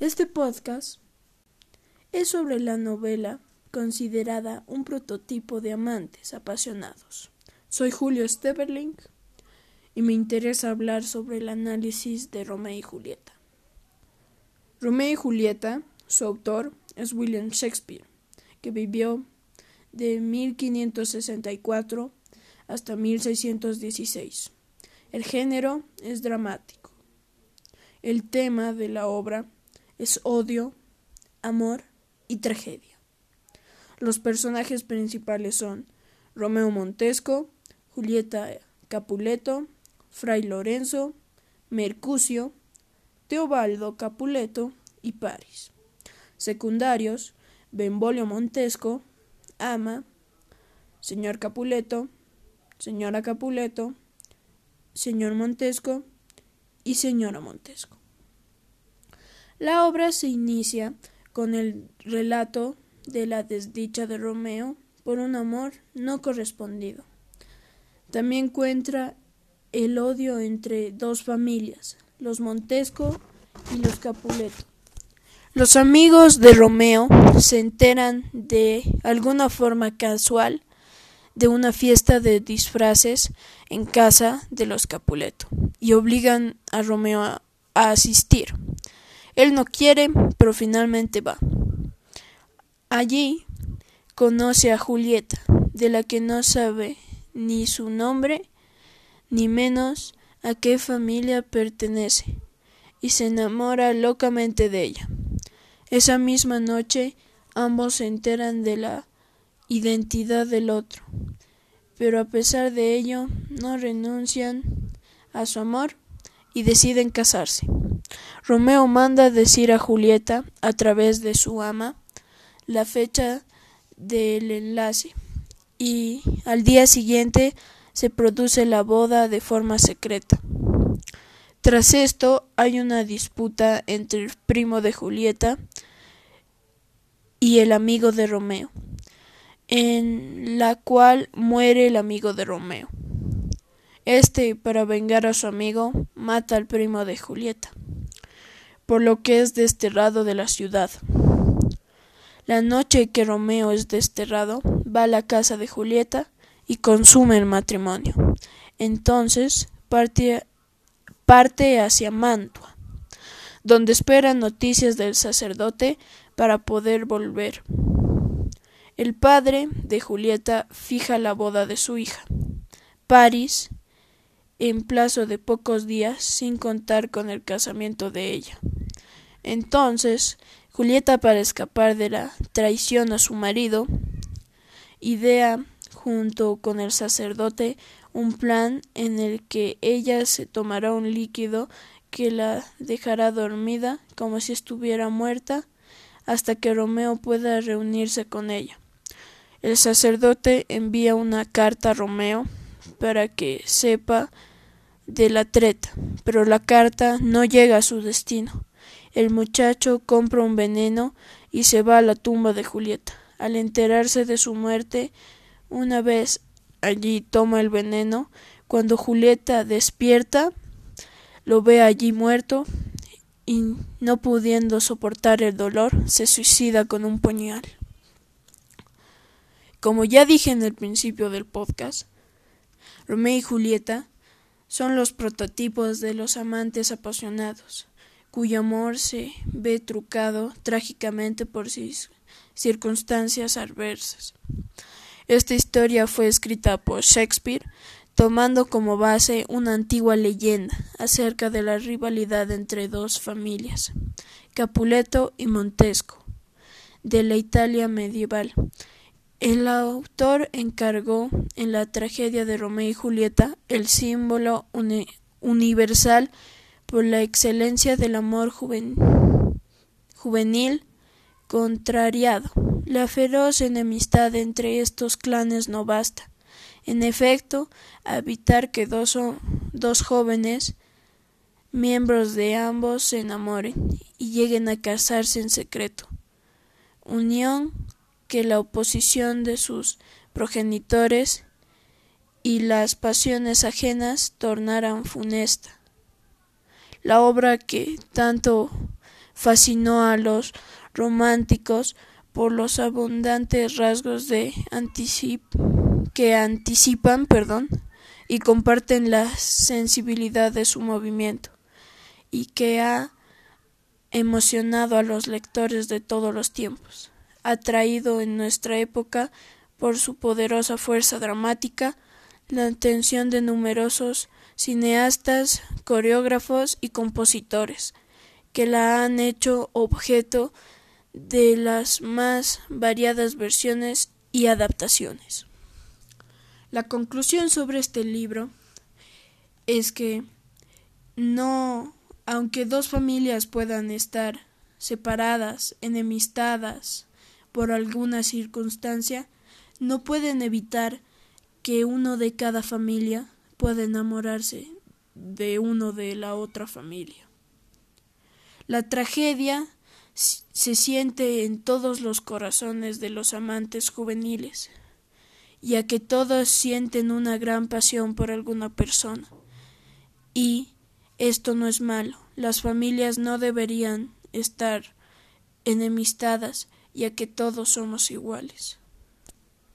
Este podcast es sobre la novela considerada un prototipo de amantes apasionados. Soy Julio Steverling y me interesa hablar sobre el análisis de Romeo y Julieta. Romeo y Julieta, su autor es William Shakespeare, que vivió de 1564 hasta 1616. El género es dramático. El tema de la obra es odio, amor y tragedia. Los personajes principales son Romeo Montesco, Julieta Capuleto, Fray Lorenzo, Mercucio, Teobaldo Capuleto y Paris. Secundarios, Benvolio Montesco, Ama, Señor Capuleto, Señora Capuleto, Señor Montesco y Señora Montesco. La obra se inicia con el relato de la desdicha de Romeo por un amor no correspondido. También encuentra el odio entre dos familias, los Montesco y los Capuleto. Los amigos de Romeo se enteran de alguna forma casual de una fiesta de disfraces en casa de los Capuleto y obligan a Romeo a, a asistir. Él no quiere, pero finalmente va. Allí conoce a Julieta, de la que no sabe ni su nombre, ni menos a qué familia pertenece, y se enamora locamente de ella. Esa misma noche ambos se enteran de la identidad del otro, pero a pesar de ello no renuncian a su amor y deciden casarse. Romeo manda decir a Julieta, a través de su ama, la fecha del enlace y al día siguiente se produce la boda de forma secreta. Tras esto hay una disputa entre el primo de Julieta y el amigo de Romeo, en la cual muere el amigo de Romeo. Este, para vengar a su amigo, mata al primo de Julieta, por lo que es desterrado de la ciudad. La noche que Romeo es desterrado, va a la casa de Julieta y consume el matrimonio. Entonces parte, parte hacia Mantua, donde espera noticias del sacerdote para poder volver. El padre de Julieta fija la boda de su hija. París, en plazo de pocos días, sin contar con el casamiento de ella. Entonces, Julieta, para escapar de la traición a su marido, idea junto con el sacerdote un plan en el que ella se tomará un líquido que la dejará dormida como si estuviera muerta hasta que Romeo pueda reunirse con ella. El sacerdote envía una carta a Romeo para que sepa de la treta, pero la carta no llega a su destino. El muchacho compra un veneno y se va a la tumba de Julieta. Al enterarse de su muerte, una vez allí toma el veneno. Cuando Julieta despierta, lo ve allí muerto y no pudiendo soportar el dolor, se suicida con un puñal. Como ya dije en el principio del podcast, Romeo y Julieta son los prototipos de los amantes apasionados cuyo amor se ve trucado trágicamente por circunstancias adversas. Esta historia fue escrita por Shakespeare tomando como base una antigua leyenda acerca de la rivalidad entre dos familias, Capuleto y Montesco, de la Italia medieval. El autor encargó en la tragedia de Romeo y Julieta el símbolo universal por la excelencia del amor juvenil contrariado. La feroz enemistad entre estos clanes no basta. En efecto, evitar que dos, dos jóvenes miembros de ambos se enamoren y lleguen a casarse en secreto. Unión que la oposición de sus progenitores y las pasiones ajenas tornaran funesta la obra que tanto fascinó a los románticos por los abundantes rasgos de que anticipan perdón, y comparten la sensibilidad de su movimiento y que ha emocionado a los lectores de todos los tiempos, atraído en nuestra época por su poderosa fuerza dramática, la atención de numerosos cineastas, coreógrafos y compositores, que la han hecho objeto de las más variadas versiones y adaptaciones. La conclusión sobre este libro es que no aunque dos familias puedan estar separadas, enemistadas por alguna circunstancia, no pueden evitar que uno de cada familia pueda enamorarse de uno de la otra familia. La tragedia se siente en todos los corazones de los amantes juveniles, ya que todos sienten una gran pasión por alguna persona, y esto no es malo. Las familias no deberían estar enemistadas, ya que todos somos iguales.